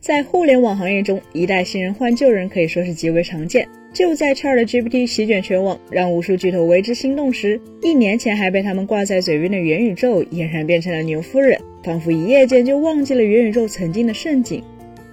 在互联网行业中，一代新人换旧人可以说是极为常见。就在 ChatGPT 席卷全网，让无数巨头为之心动时，一年前还被他们挂在嘴边的元宇宙，俨然变成了牛夫人，仿佛一夜间就忘记了元宇宙曾经的盛景。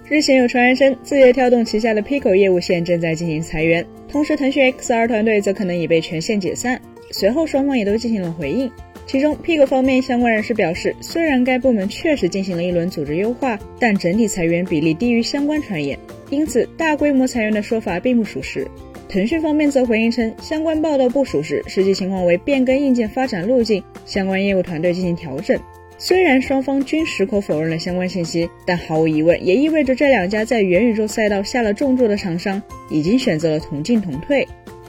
日前有传言称，字节跳动旗下的 Pico 业务线正在进行裁员，同时腾讯 XR 团队则可能已被全线解散。随后双方也都进行了回应。其中，Pig 方面相关人士表示，虽然该部门确实进行了一轮组织优化，但整体裁员比例低于相关传言，因此大规模裁员的说法并不属实。腾讯方面则回应称，相关报道不属实，实际情况为变更硬件发展路径，相关业务团队进行调整。虽然双方均矢口否认了相关信息，但毫无疑问也意味着这两家在元宇宙赛道下了重注的厂商已经选择了同进同退。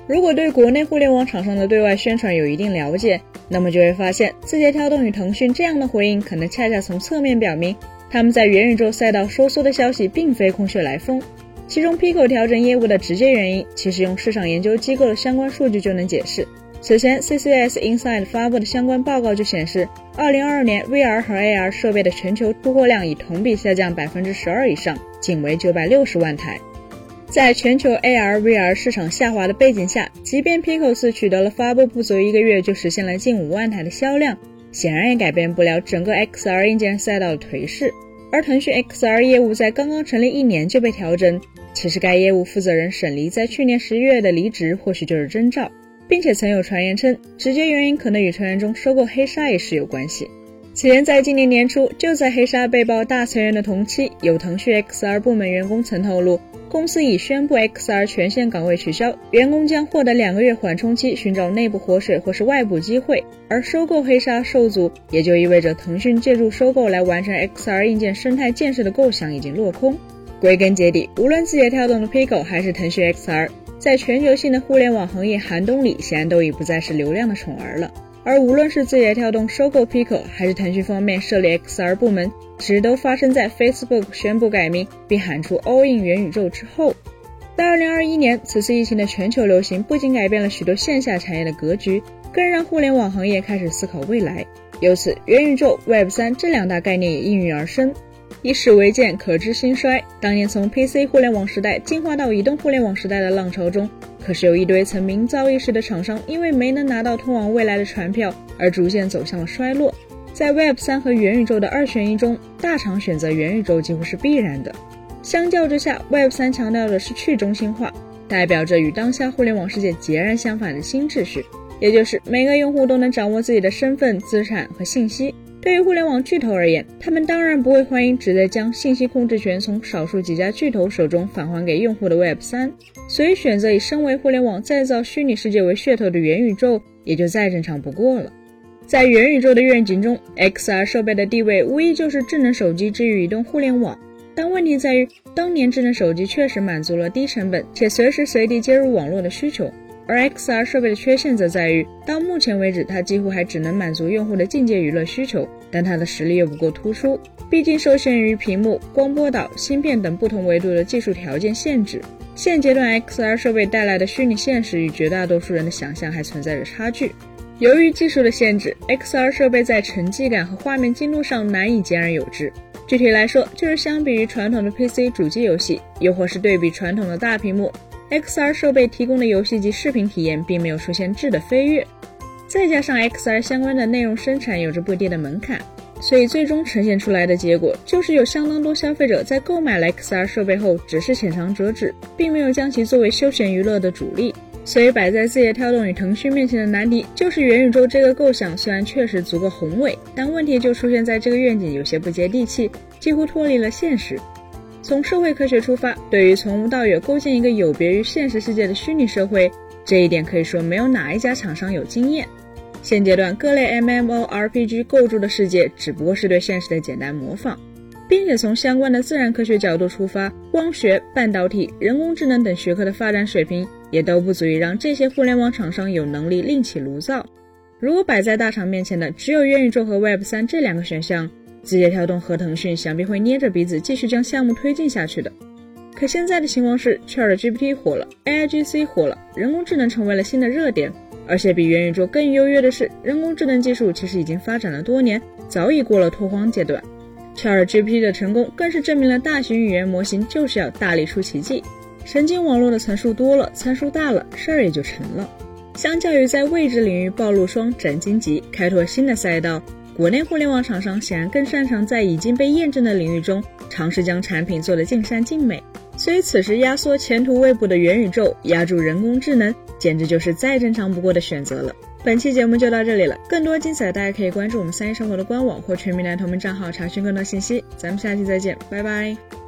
如果对国内互联网厂商的对外宣传有一定了解，那么就会发现，字节跳动与腾讯这样的回应，可能恰恰从侧面表明，他们在元宇宙赛道收缩的消息并非空穴来风。其中，Pico 调整业务的直接原因，其实用市场研究机构的相关数据就能解释。此前，CCS Insight 发布的相关报告就显示，2022年 VR 和 AR 设备的全球出货量已同比下降百分之十二以上，仅为九百六十万台。在全球 AR、VR 市场下滑的背景下，即便 Pico 四取得了发布不足一个月就实现了近五万台的销量，显然也改变不了整个 XR 硬件赛道的颓势。而腾讯 XR 业务在刚刚成立一年就被调整，其实该业务负责人沈黎在去年十一月的离职或许就是征兆，并且曾有传言称，直接原因可能与传言中收购黑鲨一事有关系。此前在今年年初，就在黑鲨被曝大裁员的同期，有腾讯 XR 部门员工曾透露。公司已宣布 XR 全线岗位取消，员工将获得两个月缓冲期，寻找内部活水或是外部机会。而收购黑鲨受阻，也就意味着腾讯借助收购来完成 XR 硬件生态建设的构想已经落空。归根结底，无论字节跳动的 Pico 还是腾讯 XR，在全球性的互联网行业寒冬里，显然都已不再是流量的宠儿了。而无论是字节跳动收购 Pico，还是腾讯方面设立 XR 部门，其实都发生在 Facebook 宣布改名并喊出 All in 元宇宙之后。在2021年，此次疫情的全球流行不仅改变了许多线下产业的格局，更让互联网行业开始思考未来。由此，元宇宙、Web 三这两大概念也应运而生。以史为鉴，可知兴衰。当年从 PC 互联网时代进化到移动互联网时代的浪潮中，可是有一堆曾名噪一时的厂商，因为没能拿到通往未来的船票，而逐渐走向了衰落。在 Web 三和元宇宙的二选一中，大厂选择元宇宙几乎是必然的。相较之下，Web 三强调的是去中心化，代表着与当下互联网世界截然相反的新秩序，也就是每个用户都能掌握自己的身份、资产和信息。对于互联网巨头而言，他们当然不会欢迎直接将信息控制权从少数几家巨头手中返还给用户的 Web 三，所以选择以身为互联网再造虚拟世界为噱头的元宇宙也就再正常不过了。在元宇宙的愿景中，XR 设备的地位无疑就是智能手机之于移动互联网，但问题在于，当年智能手机确实满足了低成本且随时随地接入网络的需求。而 XR 设备的缺陷则在于，到目前为止，它几乎还只能满足用户的境界娱乐需求，但它的实力又不够突出，毕竟受限于屏幕、光波导、芯片等不同维度的技术条件限制。现阶段 XR 设备带来的虚拟现实与绝大多数人的想象还存在着差距。由于技术的限制，XR 设备在沉浸感和画面精度上难以兼而有之。具体来说，就是相比于传统的 PC 主机游戏，又或是对比传统的大屏幕。XR 设备提供的游戏及视频体验并没有出现质的飞跃，再加上 XR 相关的内容生产有着不低的门槛，所以最终呈现出来的结果就是有相当多消费者在购买了 XR 设备后只是浅尝辄止，并没有将其作为休闲娱乐的主力。所以摆在字节跳动与腾讯面前的难题就是元宇宙这个构想虽然确实足够宏伟，但问题就出现在这个愿景有些不接地气，几乎脱离了现实。从社会科学出发，对于从无到有构建一个有别于现实世界的虚拟社会，这一点可以说没有哪一家厂商有经验。现阶段各类 MMORPG 构筑的世界只不过是对现实的简单模仿，并且从相关的自然科学角度出发，光学、半导体、人工智能等学科的发展水平也都不足以让这些互联网厂商有能力另起炉灶。如果摆在大厂面前的只有元宇宙和 Web 三这两个选项，字节跳动和腾讯想必会捏着鼻子继续将项目推进下去的。可现在的情况是，ChatGPT 火了，AIGC 火了，人工智能成为了新的热点。而且比元宇宙更优越的是，人工智能技术其实已经发展了多年，早已过了拓荒阶段。ChatGPT 的成功更是证明了大型语言模型就是要大力出奇迹。神经网络的层数多了，参数大了，事儿也就成了。相较于在位置领域暴露双、斩荆棘、开拓新的赛道，国内互联网厂商显然更擅长在已经被验证的领域中尝试将产品做得尽善尽美。所以此时压缩前途未卜的元宇宙，压住人工智能，简直就是再正常不过的选择了。本期节目就到这里了，更多精彩大家可以关注我们三一生活的官网或全民男同名账号查询更多信息。咱们下期再见，拜拜。